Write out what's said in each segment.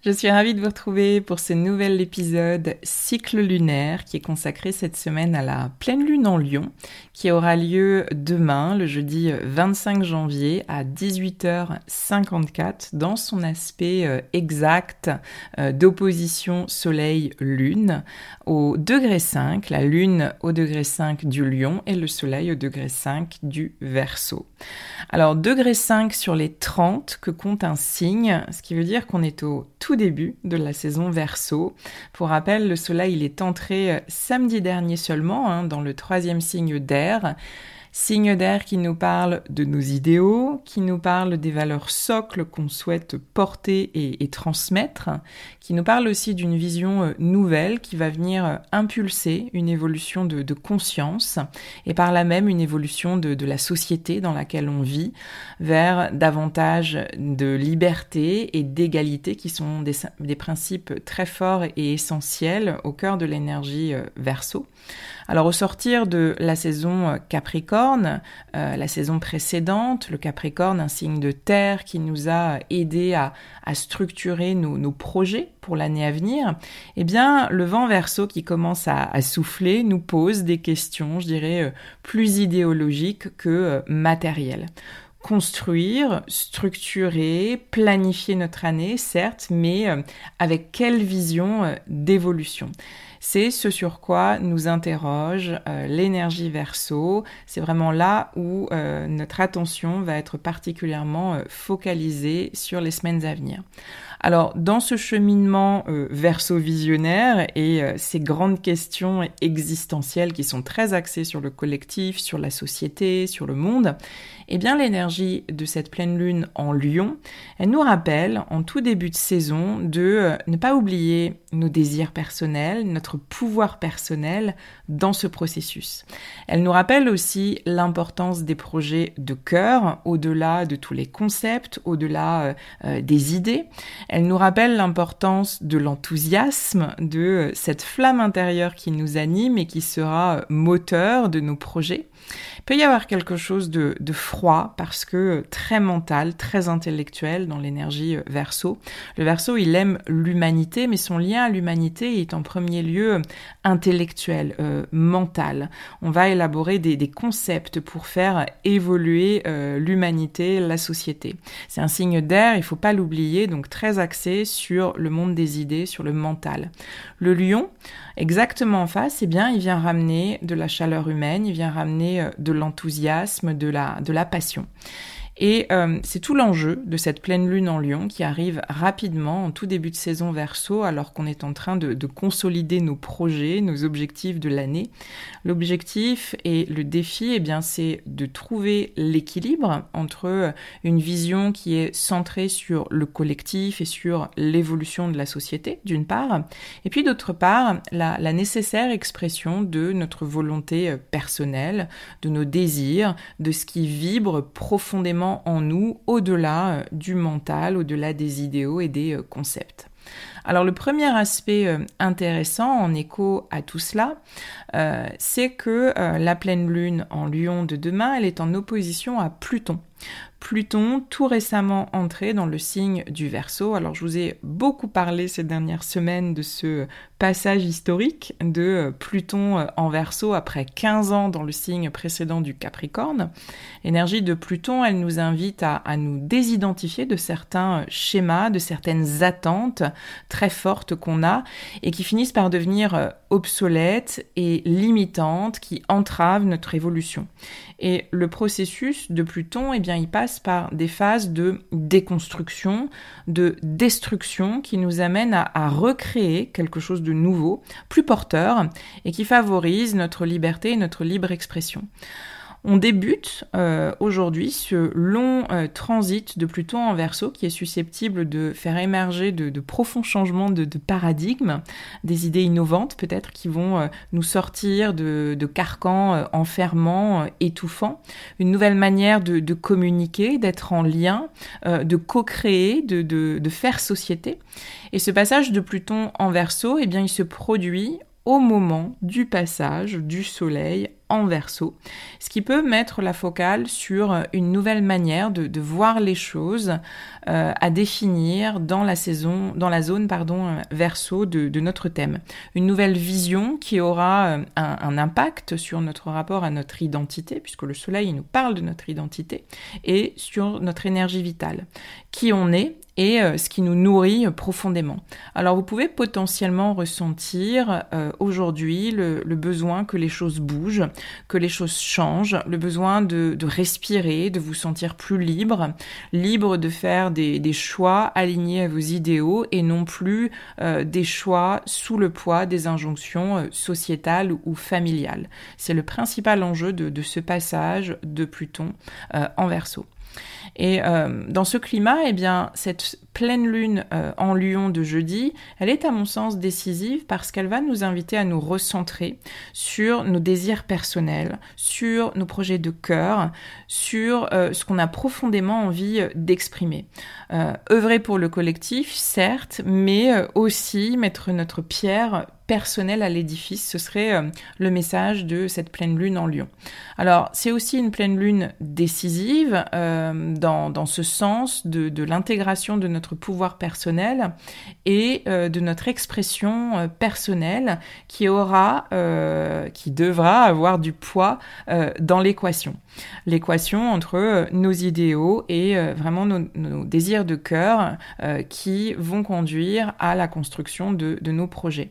Je suis ravie de vous retrouver pour ce nouvel épisode cycle lunaire qui est consacré cette semaine à la pleine lune en Lion qui aura lieu demain, le jeudi 25 janvier à 18h54 dans son aspect euh, exact euh, d'opposition soleil-lune au degré 5, la lune au degré 5 du lion et le soleil au degré 5 du verso. Alors degré 5 sur les 30 que compte un signe, ce qui veut dire qu'on est au début de la saison verso. Pour rappel, le soleil il est entré euh, samedi dernier seulement hein, dans le troisième signe d'air. Signe d'air qui nous parle de nos idéaux, qui nous parle des valeurs socles qu'on souhaite porter et, transmettre, qui nous parle aussi d'une vision euh, nouvelle qui va venir euh, impulser une évolution de, conscience et par là même une évolution de, la société dans laquelle on vit vers davantage de liberté et d'égalité qui sont des, des principes très forts et essentiels au cœur de l'énergie euh, verso. Alors au sortir de la saison euh, Capricorne, euh, la saison précédente, le Capricorne, un signe de terre qui nous a aidé à, structurer nos, projets pour l'année à venir, eh bien le vent verso qui commence à, souffler nous pose des questions, je dirais, euh, plus idéologiques que matérielles. Construire, structurer, planifier notre année, certes, mais avec quelle vision d'évolution? C'est ce sur quoi nous interroge euh, l'énergie verso. C'est vraiment là où euh, notre attention va être particulièrement euh, focalisée sur les semaines à venir. Alors, dans ce cheminement verso-visionnaire et ces grandes questions existentielles qui sont très axées sur le collectif, sur la société, sur le monde, eh bien l'énergie de cette pleine lune en lion, elle nous rappelle en tout début de saison de euh, ne pas oublier nos désirs personnels, notre pouvoir personnel dans ce processus. Elle nous rappelle aussi l'importance des projets de cœur au-delà de tous les concepts, au-delà euh, euh, des idées. Elle nous rappelle l'importance de l'enthousiasme, de cette flamme intérieure qui nous anime et qui sera moteur de nos projets. Il peut y avoir quelque chose de, froid parce que très mental, très intellectuel dans l'énergie euh, verso. Le verso, il aime l'humanité, mais son lien à l'humanité est en premier lieu euh, intellectuel, euh, mental. On va élaborer des, concepts pour faire évoluer l'humanité, la société. C'est un signe d'air, il faut pas l'oublier, donc très axé sur le monde des idées, sur le mental. Le lion, exactement en face, eh bien, il vient ramener de la chaleur humaine, il vient ramener euh, de l'enthousiasme, de la, de la passion. Et euh, c'est tout l'enjeu de cette pleine lune en lion qui arrive rapidement en tout début de saison verso alors qu'on est en train de, consolider nos projets, nos objectifs de l'année. L'objectif et le défi, eh bien, c'est de trouver l'équilibre entre une vision qui est centrée sur le collectif et sur l'évolution de la société, d'une part, et puis d'autre part, la, la nécessaire expression de notre volonté personnelle, de nos désirs, de ce qui vibre profondément en nous au-delà euh, du mental, au-delà des idéaux et des euh, concepts. Alors le premier aspect intéressant en écho à tout cela, c'est que la pleine lune en lion de demain, elle est en opposition à Pluton. Pluton, tout récemment entré dans le signe du Verseau. Alors je vous ai beaucoup parlé ces dernières semaines de ce passage historique de Pluton en Verseau après 15 ans dans le signe précédent du Capricorne. L'énergie de Pluton, elle nous invite à, à, nous désidentifier de certains schémas, de certaines attentes très fortes qu'on a et qui finissent par devenir obsolètes et limitantes, qui entravent notre évolution. Et le processus de Pluton, eh bien, il passe par des phases de déconstruction, de destruction qui nous amènent à, recréer quelque chose de nouveau, plus porteur, et qui favorise notre liberté et notre libre expression. On débute euh, aujourd'hui ce long euh, transit de Pluton en verso qui est susceptible de faire émerger de, profonds changements de, paradigme, des idées innovantes peut-être qui vont euh, nous sortir de, carcans enfermants, étouffants, une nouvelle manière de, communiquer, d'être en lien, de co-créer, de, faire société. Et ce passage de Pluton en verso, eh bien, il se produit au moment du passage du Soleil en verso, ce qui peut mettre la focale sur une nouvelle manière de, voir les choses euh, à définir dans la saison, dans la zone pardon verso de, notre thème. Une nouvelle vision qui aura euh, un, un, impact sur notre rapport à notre identité, puisque le Soleil nous parle de notre identité, et sur notre énergie vitale, qui on est et euh, ce qui nous nourrit profondément. Alors vous pouvez potentiellement ressentir euh, aujourd'hui le, besoin que les choses bougent, que les choses changent, le besoin de, respirer, de vous sentir plus libre, libre de faire des, choix alignés à vos idéaux et non plus euh, des choix sous le poids des injonctions sociétales ou familiales. C'est le principal enjeu de, de, ce passage de Pluton en verso. Et euh, dans ce climat, eh bien, cette pleine lune euh, en lion de jeudi, elle est à mon sens décisive parce qu'elle va nous inviter à nous recentrer sur nos désirs personnels, sur nos projets de cœur, sur euh, ce qu'on a profondément envie d'exprimer. œuvrer pour le collectif, certes, mais aussi mettre notre pierre personnel à l'édifice. Ce serait euh, le message de cette pleine lune en lion. Alors, c'est aussi une pleine lune décisive euh, dans, dans, ce sens de, de l'intégration de notre pouvoir personnel et euh, de notre expression personnelle qui aura, qui devra avoir du poids dans l'équation. L'équation entre nos idéaux et vraiment nos, nos, désirs de cœur qui vont conduire à la construction de, de nos projets.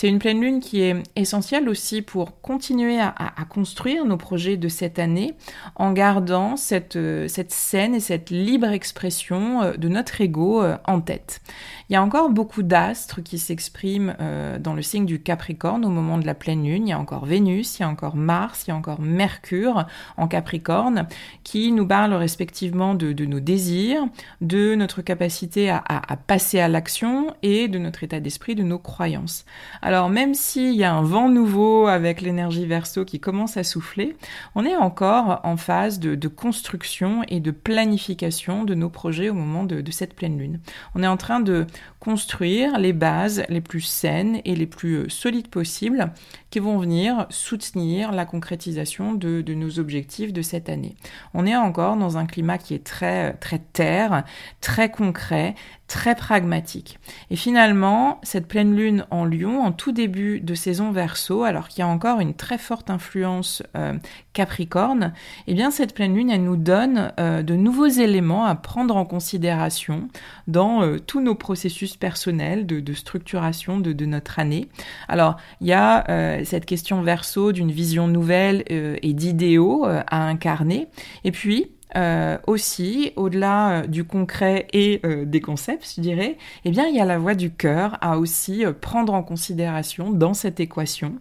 C'est une pleine lune qui est essentielle aussi pour continuer à, construire nos projets de cette année en gardant cette, euh, saine et cette libre expression euh, de notre ego euh, en tête. Il y a encore beaucoup d'astres qui s'expriment dans le signe du Capricorne au moment de la pleine lune. Il y a encore Vénus, il y a encore Mars, il y a encore Mercure en Capricorne qui nous parlent respectivement de, nos désirs, de notre capacité à, passer à l'action et de notre état d'esprit, de nos croyances. Même s'il y a un vent nouveau avec l'énergie verso qui commence à souffler, on est encore en phase de, construction et de planification de nos projets au moment de, cette pleine lune. On est en train de construire les bases les plus saines et les plus euh, solides possibles qui vont venir soutenir la concrétisation de, de, nos objectifs de cette année. On est encore dans un climat qui est très très terre, très concret, très pragmatique. Et finalement, cette pleine lune en Lion, en tout début de saison Verseau, alors qu'il y a encore une très forte influence euh, Capricorne, eh bien cette pleine lune, elle nous donne euh, de nouveaux éléments à prendre en considération dans euh, tous nos processus personnels de, structuration de, de, notre année. Alors, il y a cette question Verseau d'une vision nouvelle et d'idéaux à incarner, et puis euh, aussi, au-delà euh, du concret et euh, des concepts, je dirais, eh bien, il y a la voix du cœur à aussi prendre en considération dans cette équation,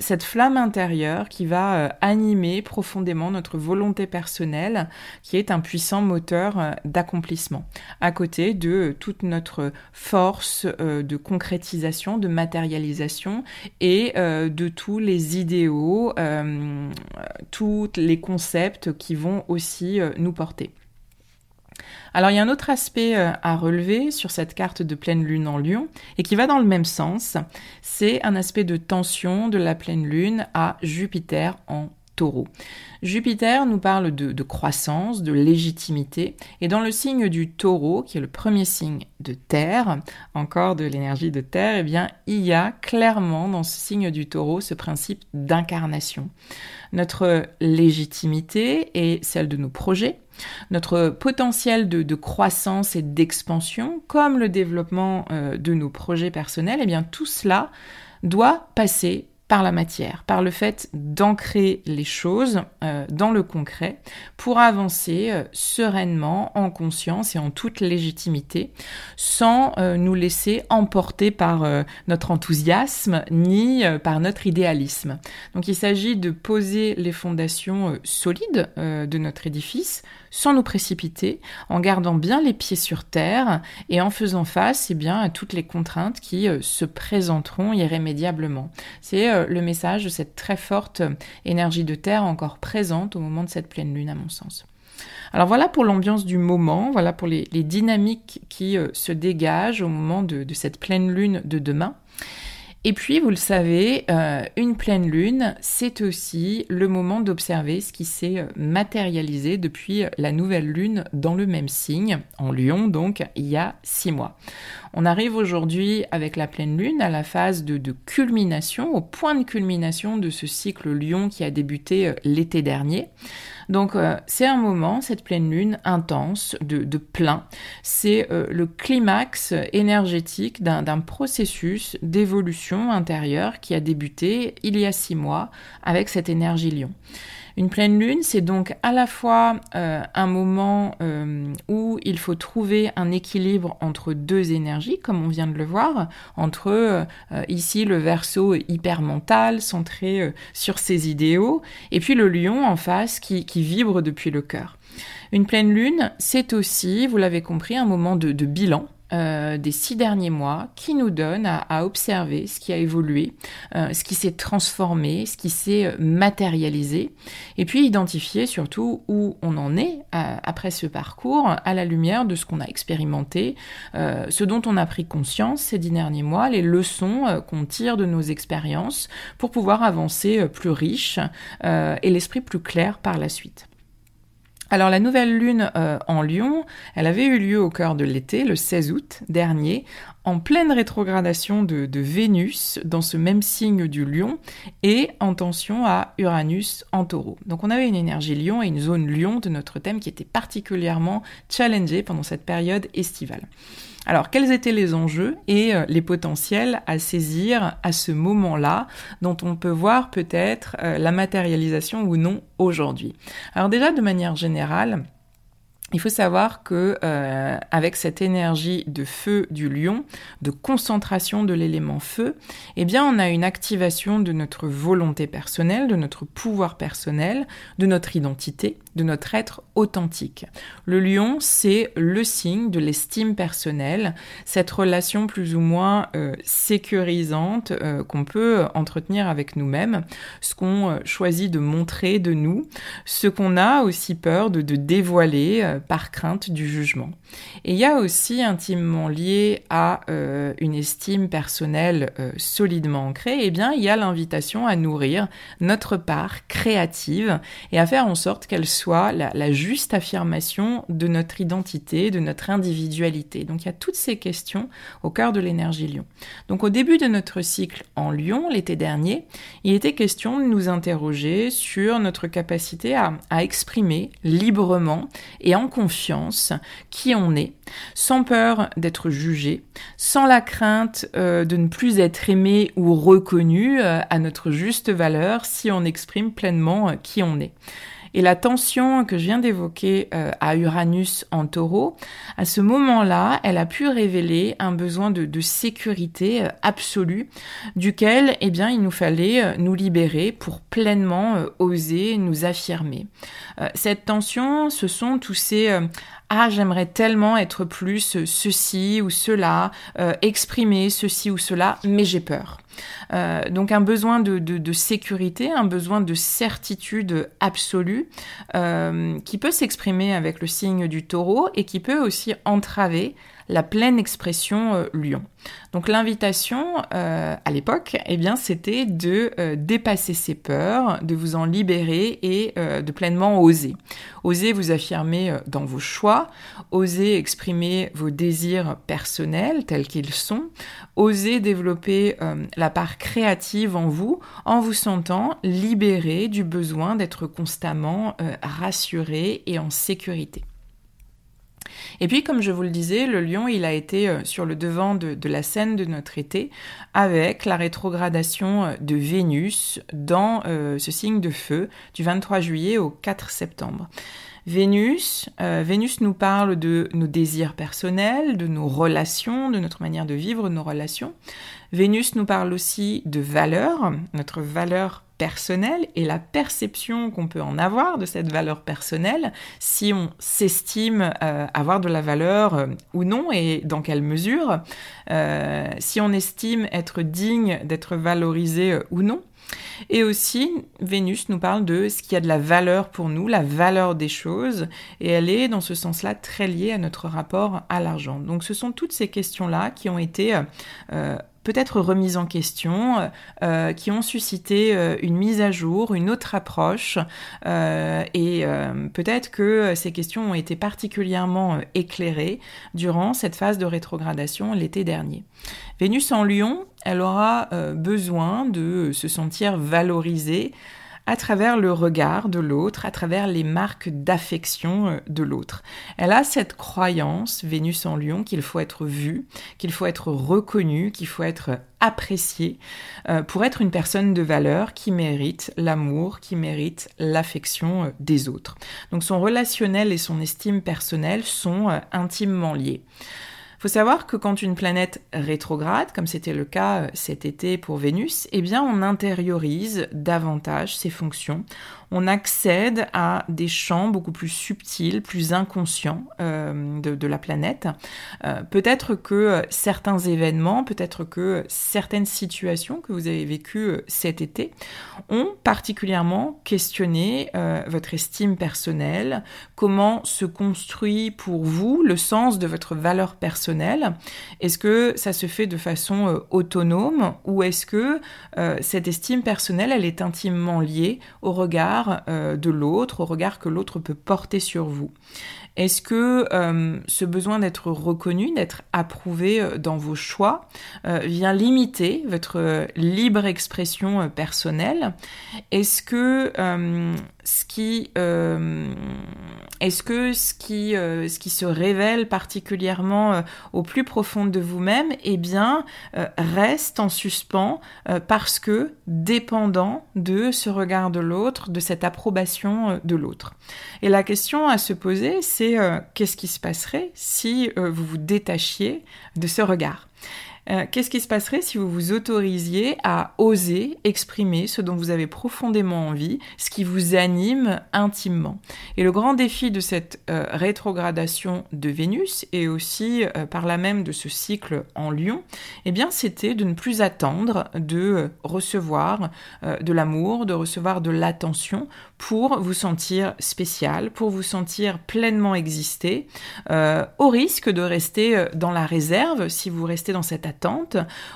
cette flamme intérieure qui va animer profondément notre volonté personnelle, qui est un puissant moteur d'accomplissement, à côté de toute notre force de concrétisation, de matérialisation et de tous les idéaux, tous les concepts qui vont aussi euh, nous porter. Alors il y a un autre aspect euh, à relever sur cette carte de pleine lune en lion et qui va dans le même sens, c'est un aspect de tension de la pleine lune à Jupiter en Jupiter nous parle de, croissance, de légitimité, et dans le signe du taureau, qui est le premier signe de terre, encore de l'énergie de terre, eh bien, il y a clairement dans ce signe du taureau ce principe d'incarnation. Notre légitimité est celle de nos projets, notre potentiel de, croissance et d'expansion, comme le développement euh, de nos projets personnels, eh bien, tout cela doit passer par la matière, par le fait d'ancrer les choses euh, dans le concret pour avancer euh, sereinement, en conscience et en toute légitimité, sans euh, nous laisser emporter par notre enthousiasme ni par notre idéalisme. Donc il s'agit de poser les fondations solides de notre édifice sans nous précipiter, en gardant bien les pieds sur terre et en faisant face eh bien, à toutes les contraintes qui se présenteront irrémédiablement. C'est le message de cette très forte énergie de terre encore présente au moment de cette pleine lune, à mon sens. Alors voilà pour l'ambiance du moment, voilà pour les, dynamiques qui euh, se dégagent au moment de, cette pleine lune de demain. Et puis, vous le savez, euh, une pleine lune, c'est aussi le moment d'observer ce qui s'est euh, matérialisé depuis la nouvelle lune dans le même signe, en lion donc, il y a six mois. On arrive aujourd'hui avec la pleine lune à la phase de, culmination, au point de culmination de ce cycle lion qui a débuté euh, l'été dernier. Donc euh, c'est un moment, cette pleine lune intense, de, plein. C'est euh, le climax énergétique d'un processus d'évolution intérieure qui a débuté il y a six mois avec cette énergie lion. Une pleine lune, c'est donc à la fois euh, un moment euh, où il faut trouver un équilibre entre deux énergies, comme on vient de le voir, entre euh, ici le verso hyper mental, centré sur ses idéaux, et puis le lion en face qui, vibre depuis le cœur. Une pleine lune, c'est aussi, vous l'avez compris, un moment de bilan, euh, des six derniers mois qui nous donne à, observer ce qui a évolué, euh, ce qui s'est transformé, ce qui s'est euh, matérialisé, et puis identifier surtout où on en est après ce parcours à la lumière de ce qu'on a expérimenté, ce dont on a pris conscience ces dix derniers mois, les leçons qu'on tire de nos expériences pour pouvoir avancer plus riche et l'esprit plus clair par la suite. Alors la nouvelle lune euh, en Lion, elle avait eu lieu au cœur de l'été, le 16 août dernier, en pleine rétrogradation de, Vénus dans ce même signe du Lion et en tension à Uranus en taureau. Donc on avait une énergie Lion et une zone Lion de notre thème qui était particulièrement challengée pendant cette période estivale. Alors, quels étaient les enjeux et euh, les potentiels à saisir à ce moment-là, dont on peut voir peut-être euh, la matérialisation ou non aujourd'hui? Alors déjà, de manière générale, il faut savoir que euh, avec cette énergie de feu du lion, de concentration de l'élément feu, eh bien on a une activation de notre volonté personnelle, de notre pouvoir personnel, de notre identité, de notre être authentique. Le lion, c'est le signe de l'estime personnelle, cette relation plus ou moins euh, sécurisante euh, qu'on peut entretenir avec nous-mêmes, ce qu'on euh, choisit de montrer de nous, ce qu'on a aussi peur de, de dévoiler par crainte du jugement. Et il y a aussi intimement lié à une estime personnelle solidement ancrée, eh bien il y a l'invitation à nourrir notre part créative et à faire en sorte qu'elle soit la, juste affirmation de notre identité, de notre individualité. Donc il y a toutes ces questions au cœur de l'énergie lion. Donc au début de notre cycle en lion, l'été dernier, il était question de nous interroger sur notre capacité à, exprimer librement et en confiance qui on est, sans peur d'être jugé, sans la crainte euh, de ne plus être aimé ou reconnu euh, à notre juste valeur si on exprime pleinement euh, qui on est. Et la tension que je viens d'évoquer euh, à Uranus en taureau, à ce moment-là, elle a pu révéler un besoin de, sécurité euh, absolue, duquel, eh bien, il nous fallait euh, nous libérer pour pleinement oser nous affirmer. cette tension, ce sont tous ces ah j'aimerais tellement être plus ceci ou cela, exprimer ceci ou cela, mais j'ai peur. Donc un besoin de, sécurité, un besoin de certitude absolue qui peut s'exprimer avec le signe du taureau et qui peut aussi entraver la pleine expression euh, lion. Donc l'invitation euh, à l'époque, eh bien, c'était de euh, dépasser ses peurs, de vous en libérer et de pleinement oser. Oser vous affirmer dans vos choix, oser exprimer vos désirs personnels tels qu'ils sont, oser développer part créative en vous en vous sentant libéré du besoin d'être constamment rassuré et en sécurité. Et puis, comme je vous le disais, le lion, il a été euh, sur le devant de, la scène de notre été avec la rétrogradation euh, de Vénus dans euh, ce signe de feu du 23 juillet au 4 septembre. Vénus, Vénus nous parle de nos désirs personnels, de nos relations, de notre manière de vivre nos relations. Vénus nous parle aussi de valeur, notre valeur personnelle et la perception qu'on peut en avoir de cette valeur personnelle, si on s'estime euh, avoir de la valeur euh, ou non et dans quelle mesure, euh, si on estime être digne d'être valorisé ou non. Et aussi, Vénus nous parle de ce qui a de la valeur pour nous, la valeur des choses, et elle est dans ce sens-là très liée à notre rapport à l'argent. Donc ce sont toutes ces questions-là qui ont été peut-être remises en question, euh, qui ont suscité euh, une mise à jour, une autre approche, euh, et peut-être que ces questions ont été particulièrement éclairées durant cette phase de rétrogradation l'été dernier. Vénus en Lion, elle aura besoin de se sentir valorisée à travers le regard de l'autre, à travers les marques d'affection euh, de l'autre. Elle a cette croyance, Vénus en lion, qu'il faut être vu, qu'il faut être reconnu, qu'il faut être apprécié euh, pour être une personne de valeur qui mérite l'amour, qui mérite l'affection euh, des autres. Donc son relationnel et son estime personnelle sont intimement liés faut savoir que quand une planète rétrograde, comme c'était le cas euh, cet été pour Vénus, eh bien on intériorise davantage ses fonctions, on accède à des champs beaucoup plus subtils, plus inconscients euh, de, la planète. Euh, peut-être que certains événements, peut-être que certaines situations que vous avez vécues cet été ont particulièrement questionné votre estime personnelle, comment se construit pour vous le sens de votre valeur personnelle? Est-ce que ça se fait de façon euh, autonome ou est-ce que euh, cette estime personnelle, elle est intimement liée au regard euh, de l'autre, au regard que l'autre peut porter sur vous. Est-ce que euh, ce besoin d'être reconnu, d'être approuvé euh, dans vos choix vient limiter votre libre expression personnelle? Est-ce que ce qui est-ce que ce qui ce qui se révèle particulièrement au plus profond de vous-même eh bien reste en suspens parce que dépendant de ce regard de l'autre, de cette approbation de l'autre. Et la question à se poser, c'est euh, qu'est-ce qui se passerait si euh, vous vous détachiez de ce regard? Euh, qu'est-ce qui se passerait si vous vous autorisiez à oser exprimer ce dont vous avez profondément envie, ce qui vous anime intimement? Et le grand défi de cette euh, rétrogradation de Vénus et aussi euh, par là même de ce cycle en Lion, eh bien c'était de ne plus attendre de recevoir de l'amour, de recevoir de l'attention pour vous sentir spécial, pour vous sentir pleinement exister, au risque de rester dans la réserve si vous restez dans cette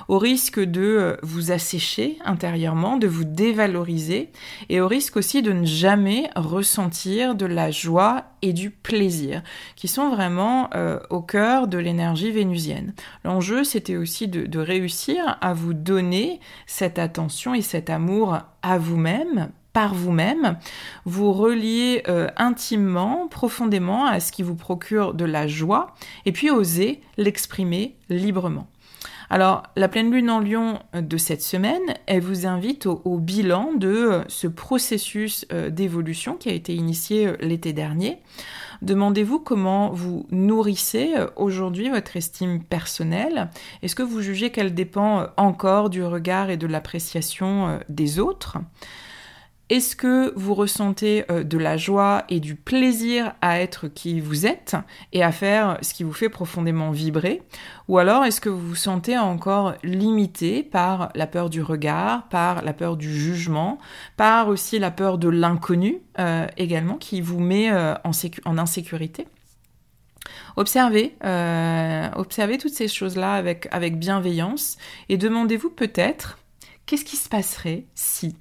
au risque de euh, vous assécher intérieurement, de vous dévaloriser, et au risque aussi de ne jamais ressentir de la joie et du plaisir, qui sont vraiment euh, au cœur de l'énergie vénusienne. L'enjeu, c'était aussi de, réussir à vous donner cette attention et cet amour à vous-même, par vous-même, vous relier euh, intimement, profondément à ce qui vous procure de la joie, et puis oser l'exprimer librement. Alors, la pleine lune en lion euh, de cette semaine, elle vous invite au, bilan de euh, ce processus euh, d'évolution qui a été initié l'été dernier. Demandez-vous comment vous nourrissez aujourd'hui votre estime personnelle. Est-ce que vous jugez qu'elle dépend encore du regard et de l'appréciation des autres? Est-ce que vous ressentez euh, de la joie et du plaisir à être qui vous êtes et à faire ce qui vous fait profondément vibrer? Ou alors est-ce que vous vous sentez encore limité par la peur du regard, par la peur du jugement, par aussi la peur de l'inconnu euh, également qui vous met euh, en, insécurité? Observez, observez toutes ces choses-là avec, avec bienveillance et demandez-vous peut-être qu'est-ce qui se passerait si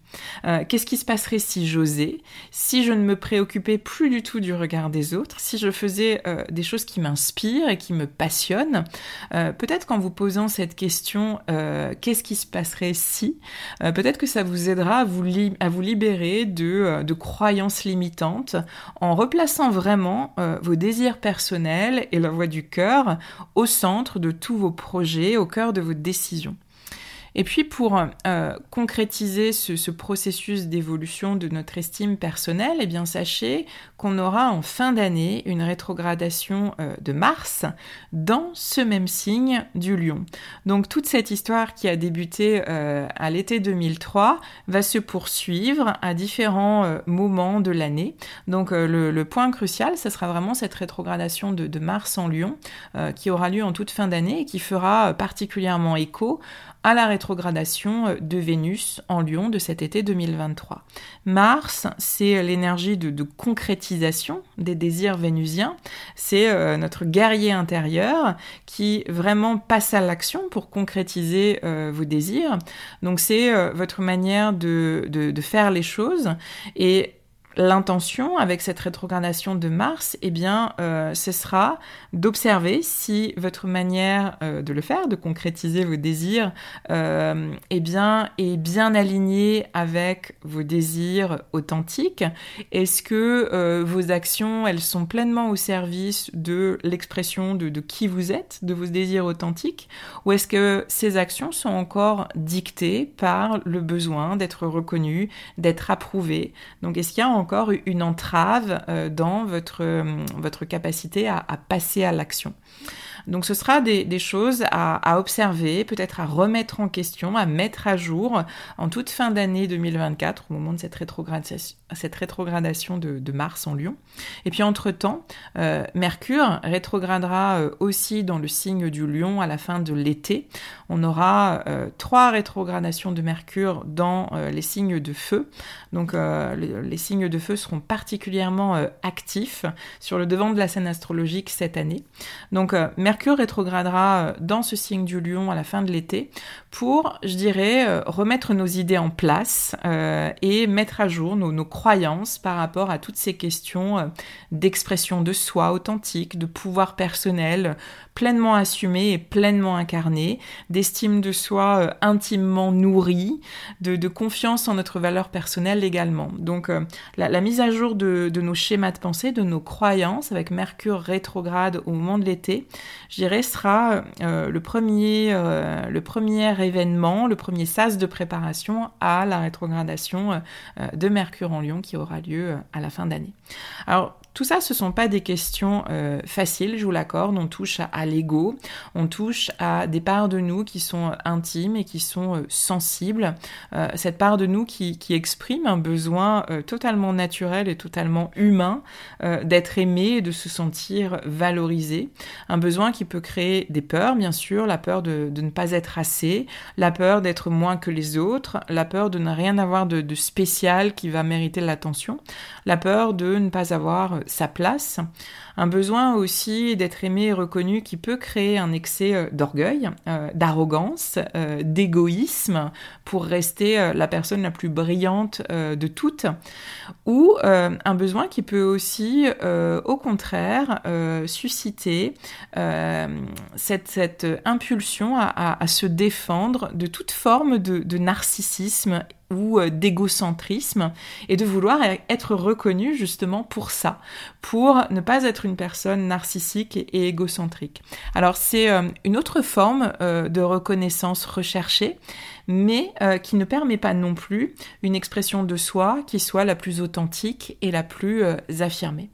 euh, Qu'est-ce qui se passerait si j'osais Si je ne me préoccupais plus du tout du regard des autres Si je faisais euh, des choses qui m'inspirent et qui me passionnent? Euh, Peut-être qu'en vous posant cette question, qu'est-ce qui se passerait si Peut-être que ça vous aidera à vous, libérer de, de, croyances limitantes en replaçant vraiment vos désirs personnels et la voix du cœur au centre de tous vos projets, au cœur de vos décisions. Et puis pour euh, concrétiser ce, processus d'évolution de notre estime personnelle, eh bien sachez qu'on aura en fin d'année une rétrogradation euh, de Mars dans ce même signe du Lion. Donc toute cette histoire qui a débuté euh, à l'été 2003 va se poursuivre à différents moments de l'année. Donc le, point crucial, ce sera vraiment cette rétrogradation de, de Mars en Lion qui aura lieu en toute fin d'année et qui fera particulièrement écho la rétrogradation euh, de Vénus en Lion de cet été 2023. Mars, c'est l'énergie de, concrétisation des désirs vénusiens, c'est euh, notre guerrier intérieur qui vraiment passe à l'action pour concrétiser euh, vos désirs. Donc c'est votre manière de, de, faire les choses et L'intention avec cette rétrogradation de Mars, eh bien, euh, ce sera d'observer si votre manière euh, de le faire, de concrétiser vos désirs, euh, eh bien, est bien alignée avec vos désirs authentiques. Est-ce que vos actions, elles sont pleinement au service de l'expression de, de qui vous êtes, de vos désirs authentiques, ou est-ce que ces actions sont encore dictées par le besoin d'être reconnu, d'être approuvé Donc, est-ce qu'il y a encore une entrave euh, dans votre, euh, votre capacité à passer à l'action. Donc ce sera des, choses à, observer, peut-être à remettre en question, à mettre à jour en toute fin d'année 2024, au moment de cette rétrogradation, de, Mars en Lion. Et puis entre-temps, euh, Mercure rétrogradera euh, aussi dans le signe du Lion à la fin de l'été. On aura euh, trois rétrogradations de Mercure dans les signes de feu. Donc les, les, signes de feu seront particulièrement actifs sur le devant de la scène astrologique cette année. Donc Mercure Mercure rétrogradera euh, dans ce signe du lion à la fin de l'été pour, je dirais, euh, remettre nos idées en place euh, et mettre à jour nos, croyances par rapport à toutes ces questions d'expression de soi authentique, de pouvoir personnel pleinement assumé et pleinement incarné, d'estime de soi intimement nourrie, de, confiance en notre valeur personnelle également. Donc la, mise à jour de, de nos schémas de pensée, de nos croyances avec Mercure rétrograde au moment de l'été, je dirais, sera euh, le, premier, euh, le premier événement, le premier sas de préparation à la rétrogradation euh, de Mercure en Lion qui aura lieu à la fin d'année. Alors, tout ça, ce sont pas des questions euh, faciles, je vous l'accorde. On touche à, l'ego, on touche à des parts de nous qui sont intimes et qui sont euh, sensibles. Euh, cette part de nous qui, exprime un besoin totalement naturel et totalement humain d'être aimé et de se sentir valorisé. Un besoin qui peut créer des peurs, bien sûr, la peur de, ne pas être assez, la peur d'être moins que les autres, la peur de ne rien avoir de spécial qui va mériter l'attention, la peur de ne pas avoir sa place, un besoin aussi d'être aimé et reconnu qui peut créer un excès euh, d'orgueil, euh, d'arrogance, euh, d'égoïsme pour rester la personne la plus brillante de toutes, ou un besoin qui peut aussi, au contraire, susciter cette, impulsion à, se défendre de toute forme de narcissisme ou euh, d'égocentrisme et de vouloir e-, être reconnu justement pour ça, pour ne pas être une personne narcissique et égocentrique. Alors c'est euh, une autre forme euh, de reconnaissance recherchée, mais qui ne permet pas non plus une expression de soi qui soit la plus authentique et la plus affirmée.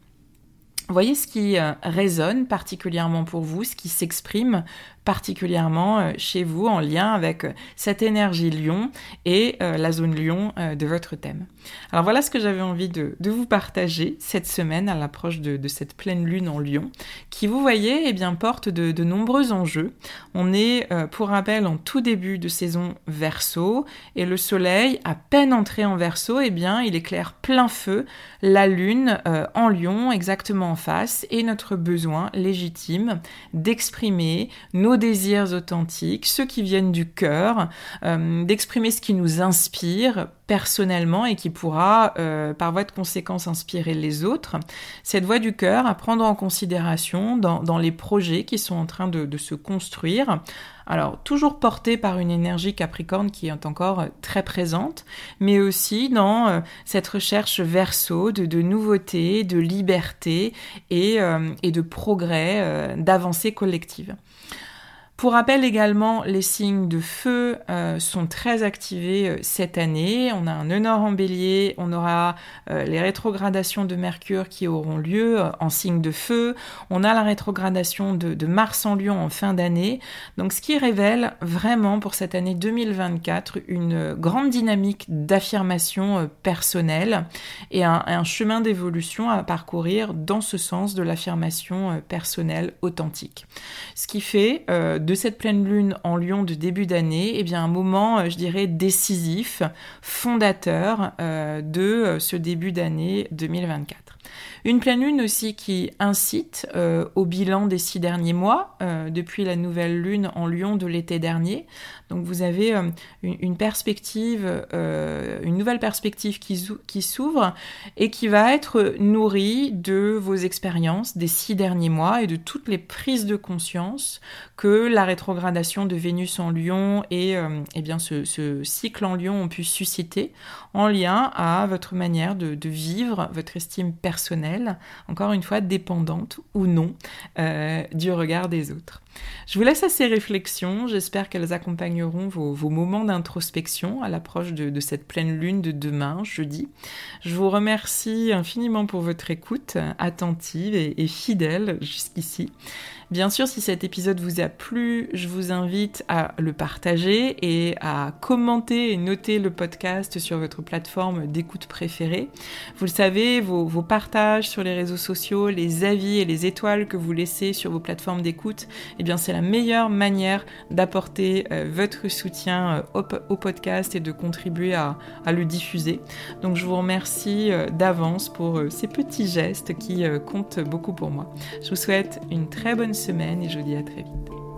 Voyez ce qui résonne particulièrement pour vous, ce qui s'exprime particulièrement chez vous en lien avec cette énergie lion et la zone lion de votre thème. Alors voilà ce que j'avais envie de, vous partager cette semaine à l'approche de, cette pleine lune en lion, qui vous voyez eh bien, porte de, nombreux enjeux. On est, pour rappel, en tout début de saison verso, et le soleil, à peine entré en verso, eh bien, il éclaire plein feu la lune en lion, exactement en face, et notre besoin légitime d'exprimer nos désirs authentiques, ceux qui viennent du cœur, euh, d'exprimer ce qui nous inspire personnellement et qui pourra, euh, par voie de conséquence, inspirer les autres. Cette voix du cœur à prendre en considération dans, les projets qui sont en train de, se construire. Alors, toujours porté par une énergie capricorne qui est encore très présente, mais aussi dans euh, cette recherche verso de, de nouveautés, de liberté et, et de progrès, d'avancée collective. Pour rappel également, les signes de feu euh, sont très activés euh, cette année. On a un nœud nord en bélier, on aura euh, les rétrogradations de Mercure qui auront lieu en signe de feu, on a la rétrogradation de, Mars en lion en fin d'année. Donc ce qui révèle vraiment pour cette année 2024 une grande dynamique d'affirmation personnelle et un, un chemin d'évolution à parcourir dans ce sens de l'affirmation personnelle authentique. Ce qui fait de de cette pleine lune en lion de début d'année, eh bien un moment, euh, je dirais, décisif, fondateur euh, de euh, ce début d'année 2024. Une pleine lune aussi qui incite au bilan des six derniers mois, depuis la nouvelle lune en lion de l'été dernier. Donc vous avez une, perspective, une nouvelle perspective qui, s'ouvre et qui va être nourrie de vos expériences des six derniers mois et de toutes les prises de conscience que la rétrogradation de Vénus en Lion et euh, eh bien ce, cycle en Lion ont pu susciter en lien à votre manière de, vivre votre estime personnelle, encore une fois dépendante ou non euh, du regard des autres. Je vous laisse à ces réflexions, j'espère qu'elles accompagneront vos, moments d'introspection à l'approche de, cette pleine lune de demain, jeudi. Je vous remercie infiniment pour votre écoute attentive et fidèle jusqu'ici. Bien sûr, si cet épisode vous a plu, je vous invite à le partager et à commenter et noter le podcast sur votre plateforme d'écoute préférée. Vous le savez, vos, partages sur les réseaux sociaux, les avis et les étoiles que vous laissez sur vos plateformes d'écoute, eh c'est la meilleure manière d'apporter euh, votre soutien euh, au, podcast et de contribuer à, à, le diffuser. Donc je vous remercie euh, d'avance pour ces petits gestes qui comptent beaucoup pour moi. Je vous souhaite une très bonne semaine et je vous dis à très vite.